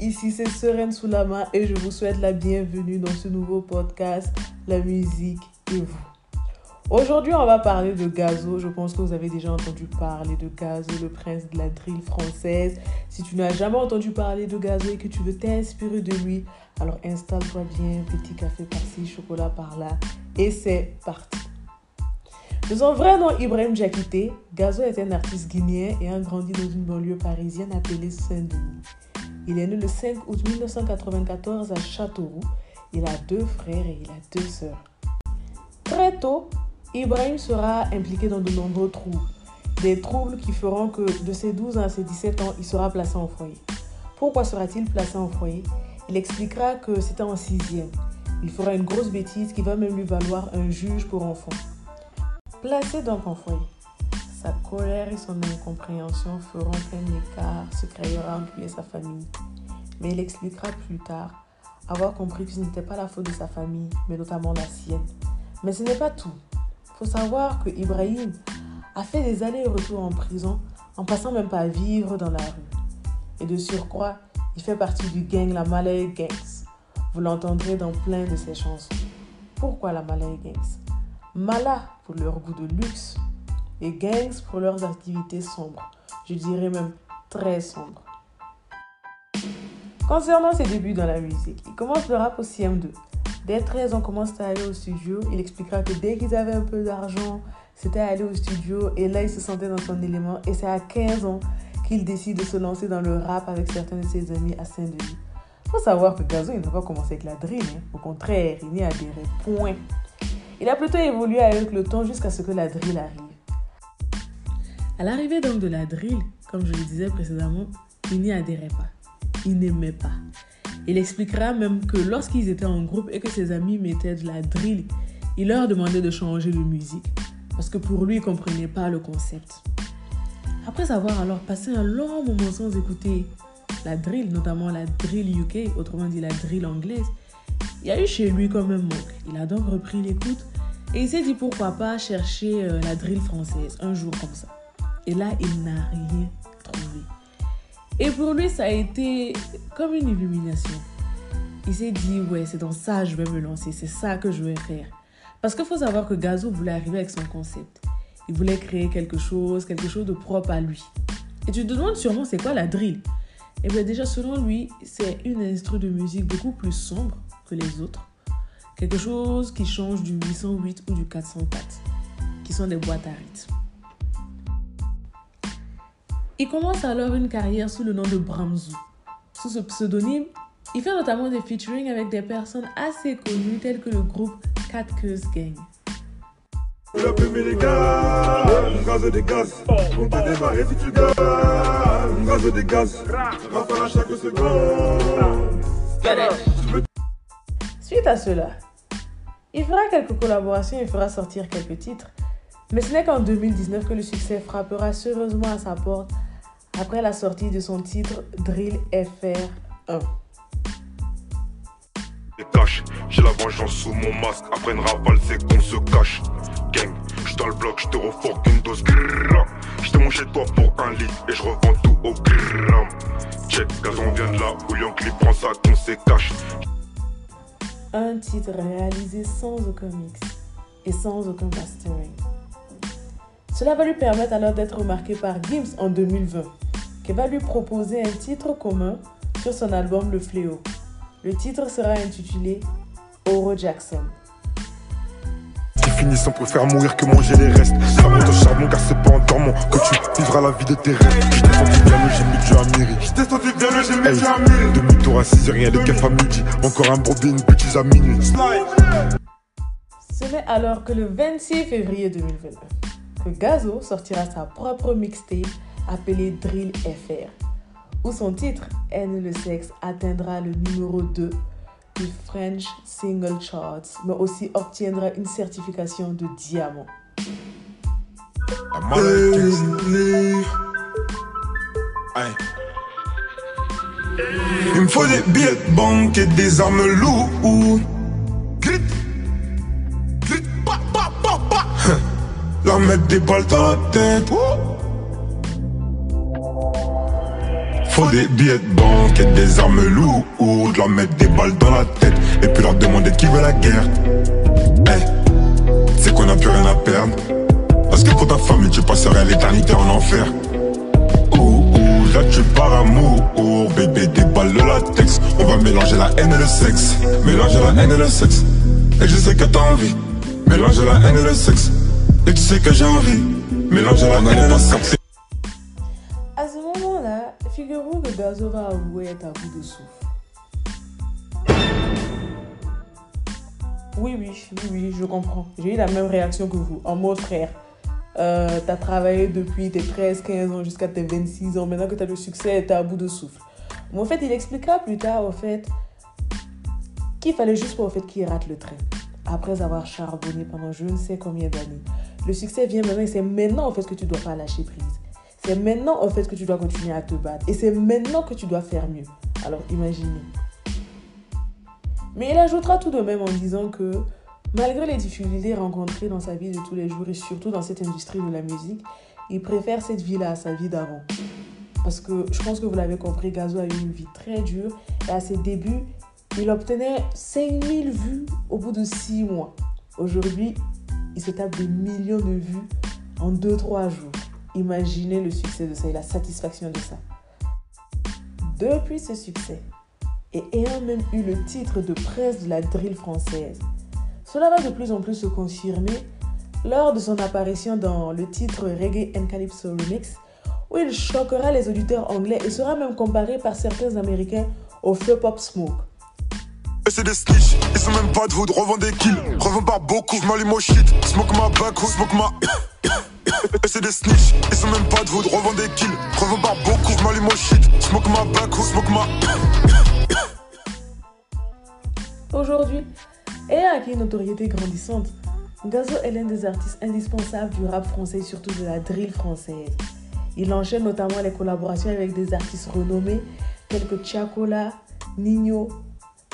ici c'est Sereine sous et je vous souhaite la bienvenue dans ce nouveau podcast, La musique et vous. Aujourd'hui, on va parler de Gazo. Je pense que vous avez déjà entendu parler de Gazo, le prince de la drill française. Si tu n'as jamais entendu parler de Gazo et que tu veux t'inspirer de lui, alors installe-toi bien, petit café par-ci, chocolat par-là, et c'est parti. De son vrai nom Ibrahim Djakité, Gazo est un artiste guinéen et a grandi dans une banlieue parisienne appelée Saint-Denis. Il est né le 5 août 1994 à Châteauroux. Il a deux frères et il a deux sœurs. Très tôt, Ibrahim sera impliqué dans de nombreux troubles. Des troubles qui feront que de ses 12 ans à ses 17 ans, il sera placé en foyer. Pourquoi sera-t-il placé en foyer? Il expliquera que c'était en sixième. Il fera une grosse bêtise qui va même lui valoir un juge pour enfants. Placé donc en foyer, sa colère et son incompréhension feront qu'un écart se créera entre lui et sa famille. Mais il expliquera plus tard avoir compris que ce n'était pas la faute de sa famille, mais notamment la sienne. Mais ce n'est pas tout. Il faut savoir que Ibrahim a fait des allers-retours en prison en passant même pas à vivre dans la rue. Et de surcroît, il fait partie du gang La Malay Gangs. Vous l'entendrez dans plein de ses chansons. Pourquoi la Malay Gangs? Mala pour leur goût de luxe, et gangs pour leurs activités sombres. Je dirais même très sombres. Concernant ses débuts dans la musique, il commence le rap au CM2. Dès 13 ans, commence à aller au studio. Il expliquera que dès qu'ils avaient un peu d'argent, c'était aller au studio et là, il se sentait dans son élément. Et c'est à 15 ans qu'il décide de se lancer dans le rap avec certains de ses amis à Saint-Denis. Faut savoir que Gazo, il n'a pas commencé avec la drill. Hein. Au contraire, il n'y a des points. Il a plutôt évolué avec le temps jusqu'à ce que la drill arrive. À l'arrivée donc de la drill, comme je le disais précédemment, il n'y adhérait pas. Il n'aimait pas. Il expliquera même que lorsqu'ils étaient en groupe et que ses amis mettaient de la drill, il leur demandait de changer de musique parce que pour lui, il ne comprenait pas le concept. Après avoir alors passé un long moment sans écouter la drill, notamment la drill UK, autrement dit la drill anglaise, il y a eu chez lui comme un manque. Il a donc repris l'écoute et il s'est dit pourquoi pas chercher euh, la drill française un jour comme ça. Et là, il n'a rien trouvé. Et pour lui, ça a été comme une illumination. Il s'est dit, ouais, c'est dans ça que je vais me lancer, c'est ça que je vais faire. Parce qu'il faut savoir que Gazo voulait arriver avec son concept. Il voulait créer quelque chose, quelque chose de propre à lui. Et tu te demandes sûrement, c'est quoi la drill? Eh bien déjà, selon lui, c'est une instru de musique beaucoup plus sombre que les autres. Quelque chose qui change du 808 ou du 404, qui sont des boîtes à rythme. Il commence alors une carrière sous le nom de Bramzou. Sous ce pseudonyme, il fait notamment des featuring avec des personnes assez connues telles que le groupe Cat Curse Gang. Suite à cela, il fera quelques collaborations et fera sortir quelques titres, mais ce n'est qu'en 2019 que le succès frappera sérieusement à sa porte après la sortie de son titre Drill FR1. J'ai la vengeance sous mon masque. Après une rafale, c'est qu'on se cache. Gang, j'suis dans le bloc, j'te reforque une dose. J'te mangé toi pour un lit et je revends tout au gramme. Check, gazon vient de là où Yankee prend ça qu'on se cache. Un titre réalisé sans aucun mix et sans aucun mastering. Cela va lui permettre alors d'être remarqué par Gims en 2020 qui va lui proposer un titre commun sur son album Le Fléau. Le titre sera intitulé Oro Jackson. Qui finissent on préfère mourir que manger les restes. Ça monte au charbon car c'est pas en dormant que tu vivras la vie de tes rêves. J't'ai senti bien le j'ai mis du à mairie. J't'ai senti bien le j'ai mis du à mairie. Demi-tour à 6 rien de kef à midi. Encore un bordé, une bêtise à minuit. Ce n'est alors que le 26 février 2029 que Gazo sortira sa propre mixtape appelé Drill FR, où son titre Haine le sexe atteindra le numéro 2 du French Single Charts, mais aussi obtiendra une certification de diamant. Il me faut des billets de banque et des armes lourdes. Grit, grit, pa, pa, pa, pa. La mettre des balles dans la tête. Faut des billets de banque et des armes lourdes. Leur mettre des balles dans la tête et puis leur demander qui veut la guerre. Hey, c'est qu'on a plus rien à perdre. Parce que pour ta famille, tu passerais l'éternité en enfer. Ouh, ouh, là tu par amour. Bébé, des balles de latex. On va mélanger la haine et le sexe. Mélanger la haine et le sexe. Et je sais que t'as envie. Mélanger la haine et le sexe. Et tu sais que j'ai envie. Mélanger la haine et le sexe. Moment-là, figurez-vous que Gazo va avouer être à bout de souffle. Oui, oui, oui, oui, je comprends. J'ai eu la même réaction que vous, en mode frère. Euh, t'as travaillé depuis tes 13, 15 ans jusqu'à tes 26 ans. Maintenant que t'as le succès, t'es à bout de souffle. Mais en fait, il expliquera plus tard, au fait, qu'il fallait juste pour au fait qu'il rate le train. Après avoir charbonné pendant je ne sais combien d'années. Le succès vient maintenant et c'est maintenant, en fait, que tu dois pas lâcher prise. C'est maintenant, en fait, que tu dois continuer à te battre. Et c'est maintenant que tu dois faire mieux. Alors, imaginez. Mais il ajoutera tout de même en disant que malgré les difficultés rencontrées dans sa vie de tous les jours et surtout dans cette industrie de la musique, il préfère cette vie-là à sa vie d'avant. Parce que je pense que vous l'avez compris, Gazo a eu une vie très dure et à ses débuts, il obtenait 5000 vues au bout de 6 mois. Aujourd'hui, il se tape des millions de vues en 2-3 jours. Imaginez le succès de ça et la satisfaction de ça. Depuis ce succès, et ayant même eu le titre de prince de la drill française. Cela va de plus en plus se confirmer lors de son apparition dans le titre Reggae and Calypso Remix, où il choquera les auditeurs anglais et sera même comparé par certains Américains au feu Pop Smoke. C'est des snitch, ils sont même pas de vous, revends des kills, revends pas beaucoup, je m'allume au shit, smoke ma back, smoke ma... Aujourd'hui, ayant acquis une notoriété grandissante, Gazo est l'un des artistes indispensables du rap français et surtout de la drill française. Il enchaîne notamment les collaborations avec des artistes renommés tels que Chakola, Nino,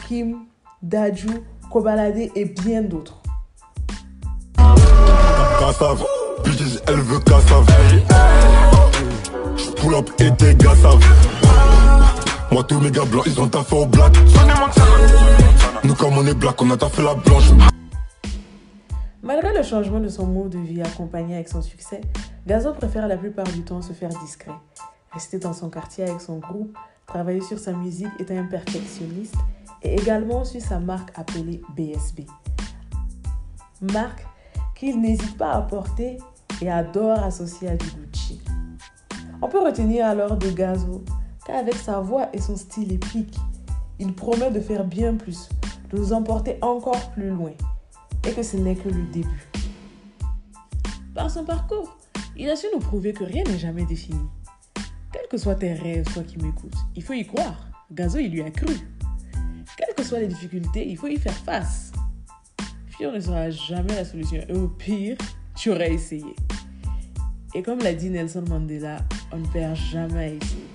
Kim, Daju, Kobalade et bien d'autres. Elle veut Kassav. Pull up et savent. Moi, tous mes gars blancs, ils ont taffé au black. Nous, comme on est black, on a taffé la blanche. Malgré le changement de son mode de vie accompagné avec son succès, Gazo préfère la plupart du temps se faire discret. Rester dans son quartier avec son groupe, travailler sur sa musique étant un perfectionniste et également sur sa marque appelée BSB. Marque qu'il n'hésite pas à porter et adore associer à Gucci. On peut retenir alors de Gazo qu'avec sa voix et son style épique, il promet de faire bien plus, de nous emporter encore plus loin et que ce n'est que le début. Par son parcours, il a su nous prouver que rien n'est jamais défini. Quels que soient tes rêves, toi qui m'écoutes, il faut y croire. Gazo, il lui a cru. Quelles que soient les difficultés, il faut y faire face. Fier ne sera jamais la solution. Et au pire, tu aurais essayé. Et comme l'a dit Nelson Mandela, on ne perd jamais à essayer.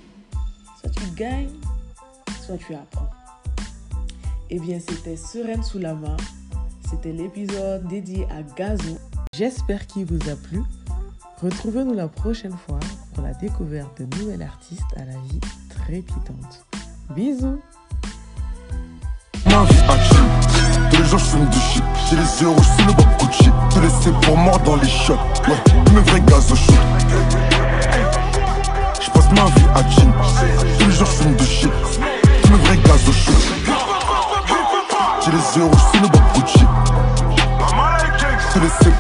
Soit tu gagnes, soit tu apprends. Eh bien, c'était Sereine sous la main. C'était l'épisode dédié à Gazo. J'espère qu'il vous a plu. Retrouvez-nous la prochaine fois pour la découverte de nouvelles artistes à la vie trépidante. Bisous jours je fume du shit. J'ai les yeux rouges sous le bas Gucci. Te laisser pour mort dans les shots. Ouais, mes vrais gaz au shoot. Je passe ma vie à chill. Tous les jours je fume du shit. Mes vrais gaz au shoot. J'ai les yeux rouges sous le bas Gucci. Te laisser